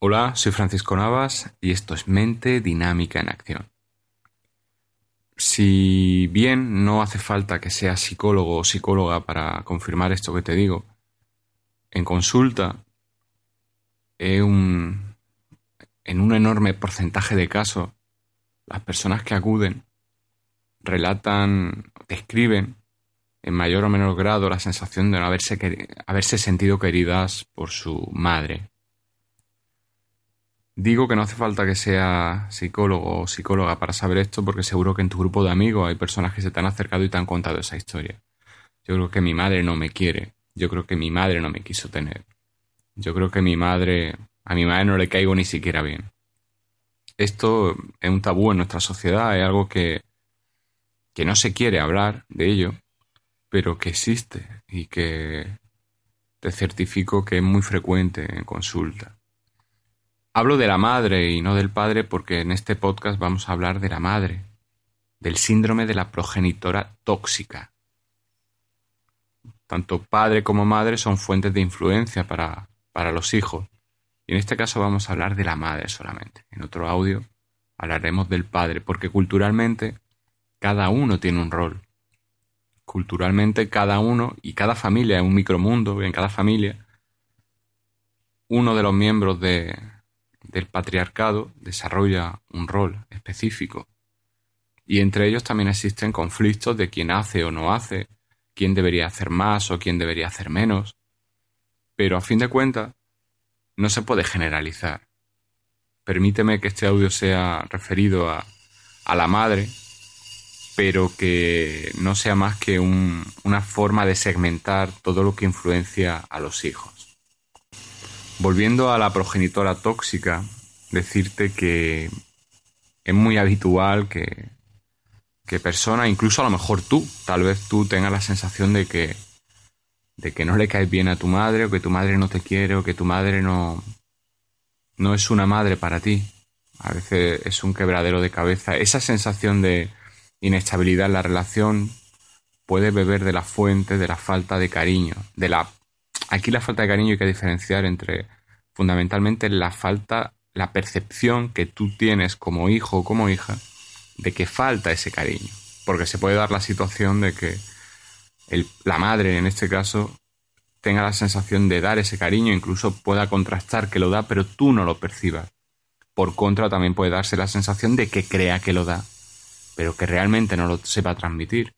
Hola, soy Francisco Navas y esto es Mente Dinámica en Acción. Si bien no hace falta que seas psicólogo o psicóloga para confirmar esto que te digo, en consulta en un enorme porcentaje de casos, las personas que acuden relatan, describen en mayor o menor grado la sensación de no haberse, haberse sentido queridas por su madre Digo que no hace falta que sea psicólogo o psicóloga para saber esto porque seguro que en tu grupo de amigos hay personas que se te han acercado y te han contado esa historia. Yo creo que mi madre no me quiere. Yo creo que mi madre no me quiso tener. Yo creo que mi madre... A mi madre no le caigo ni siquiera bien. Esto es un tabú en nuestra sociedad, es algo que, que no se quiere hablar de ello, pero que existe y que te certifico que es muy frecuente en consulta. Hablo de la madre y no del padre porque en este podcast vamos a hablar de la madre, del síndrome de la progenitora tóxica. Tanto padre como madre son fuentes de influencia para, para los hijos. Y en este caso vamos a hablar de la madre solamente. En otro audio hablaremos del padre, porque culturalmente cada uno tiene un rol. Culturalmente cada uno y cada familia es un micromundo, en cada familia uno de los miembros de, del patriarcado desarrolla un rol específico. Y entre ellos también existen conflictos de quién hace o no hace, quién debería hacer más o quién debería hacer menos. Pero a fin de cuentas, no se puede generalizar. Permíteme que este audio sea referido a, a la madre, pero que no sea más que una forma de segmentar todo lo que influencia a los hijos. Volviendo a la progenitora tóxica, decirte que es muy habitual que, que personas, incluso a lo mejor tú, tal vez tú tengas la sensación de que, de que no le caes bien a tu madre, o que tu madre no te quiere, o que tu madre no, no es una madre para ti. A veces es un quebradero de cabeza. Esa sensación de inestabilidad en la relación puede beber de la fuente de la falta de cariño, de la Aquí la falta de cariño hay que diferenciar entre fundamentalmente la falta, la percepción que tú tienes como hijo o como hija de que falta ese cariño. Porque se puede dar la situación de que la madre, en este caso, tenga la sensación de dar ese cariño, incluso pueda contrastar que lo da, pero tú no lo percibas. Por contra, también puede darse la sensación de que crea que lo da, pero que realmente no lo sepa transmitir.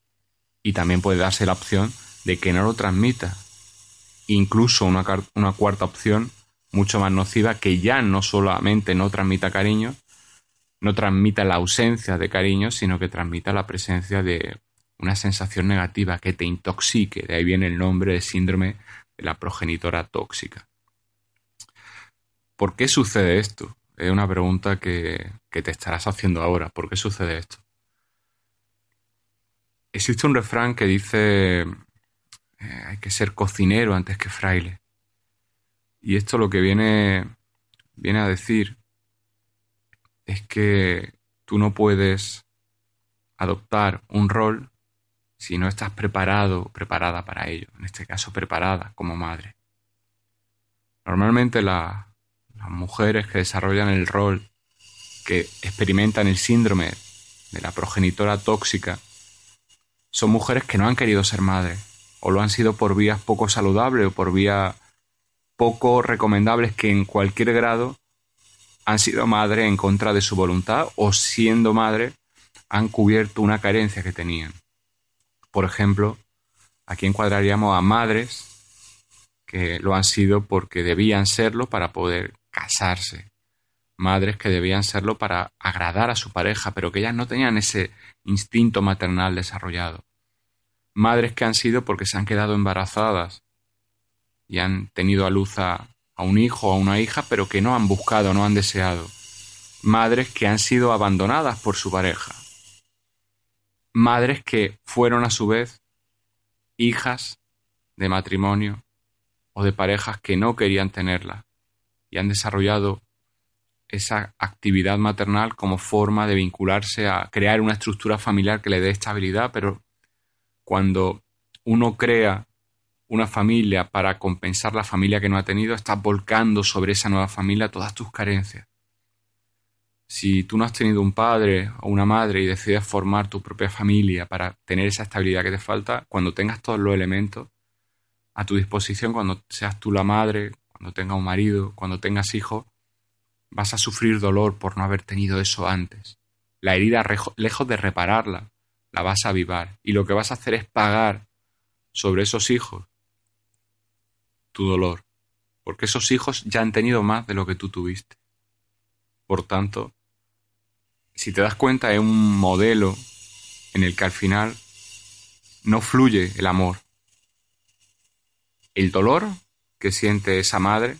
Y también puede darse la opción de que no lo transmita, incluso una, una cuarta opción mucho más nociva que ya no solamente no transmita cariño, no transmita la ausencia de cariño, sino que transmita la presencia de una sensación negativa que te intoxique. De ahí viene el nombre de síndrome de la progenitora tóxica. ¿Por qué sucede esto? Es una pregunta que, que te estarás haciendo ahora. ¿Por qué sucede esto? Existe un refrán que dice hay que ser cocinero antes que fraile. Y esto lo que viene, viene a decir es que tú no puedes adoptar un rol si no estás preparado preparada para ello, en este caso preparada como madre. Normalmente las mujeres que desarrollan el rol, que experimentan el síndrome de la progenitora tóxica, son mujeres que no han querido ser madres, o lo han sido por vías poco saludables o por vías poco recomendables que en cualquier grado han sido madre en contra de su voluntad o siendo madre han cubierto una carencia que tenían. Por ejemplo, aquí encuadraríamos a madres que lo han sido porque debían serlo para poder casarse. Madres que debían serlo para agradar a su pareja, pero que ellas no tenían ese instinto maternal desarrollado madres que han sido porque se han quedado embarazadas y han tenido a luz a, un hijo o a una hija, pero que no han buscado, no han deseado. Madres que han sido abandonadas por su pareja. Madres que fueron a su vez hijas de matrimonio o de parejas que no querían tenerla y han desarrollado esa actividad maternal como forma de vincularse a crear una estructura familiar que le dé estabilidad, pero cuando uno crea una familia para compensar la familia que no ha tenido, estás volcando sobre esa nueva familia todas tus carencias. Si tú no has tenido un padre o una madre y decides formar tu propia familia para tener esa estabilidad que te falta, cuando tengas todos los elementos a tu disposición, cuando seas tú la madre, cuando tengas un marido, cuando tengas hijos, vas a sufrir dolor por no haber tenido eso antes. La herida, lejos de repararla, la vas a avivar. Y lo que vas a hacer es pagar sobre esos hijos tu dolor. Porque esos hijos ya han tenido más de lo que tú tuviste. Por tanto, si te das cuenta, es un modelo en el que al final no fluye el amor. El dolor que siente esa madre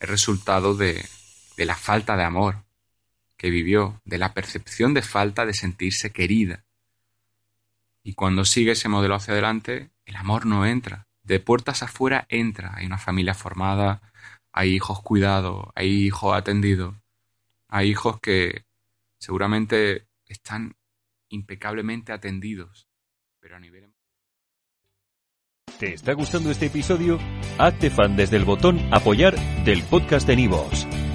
es resultado de, de la falta de amor que vivió, de la percepción de falta de sentirse querida. Y cuando sigue ese modelo hacia adelante, el amor no entra. De puertas afuera entra. Hay una familia formada, hay hijos cuidados, hay hijos atendidos, hay hijos que seguramente están impecablemente atendidos, pero a nivel... Em- ¿Te está gustando este episodio? Hazte fan desde el botón apoyar del podcast de Nivos.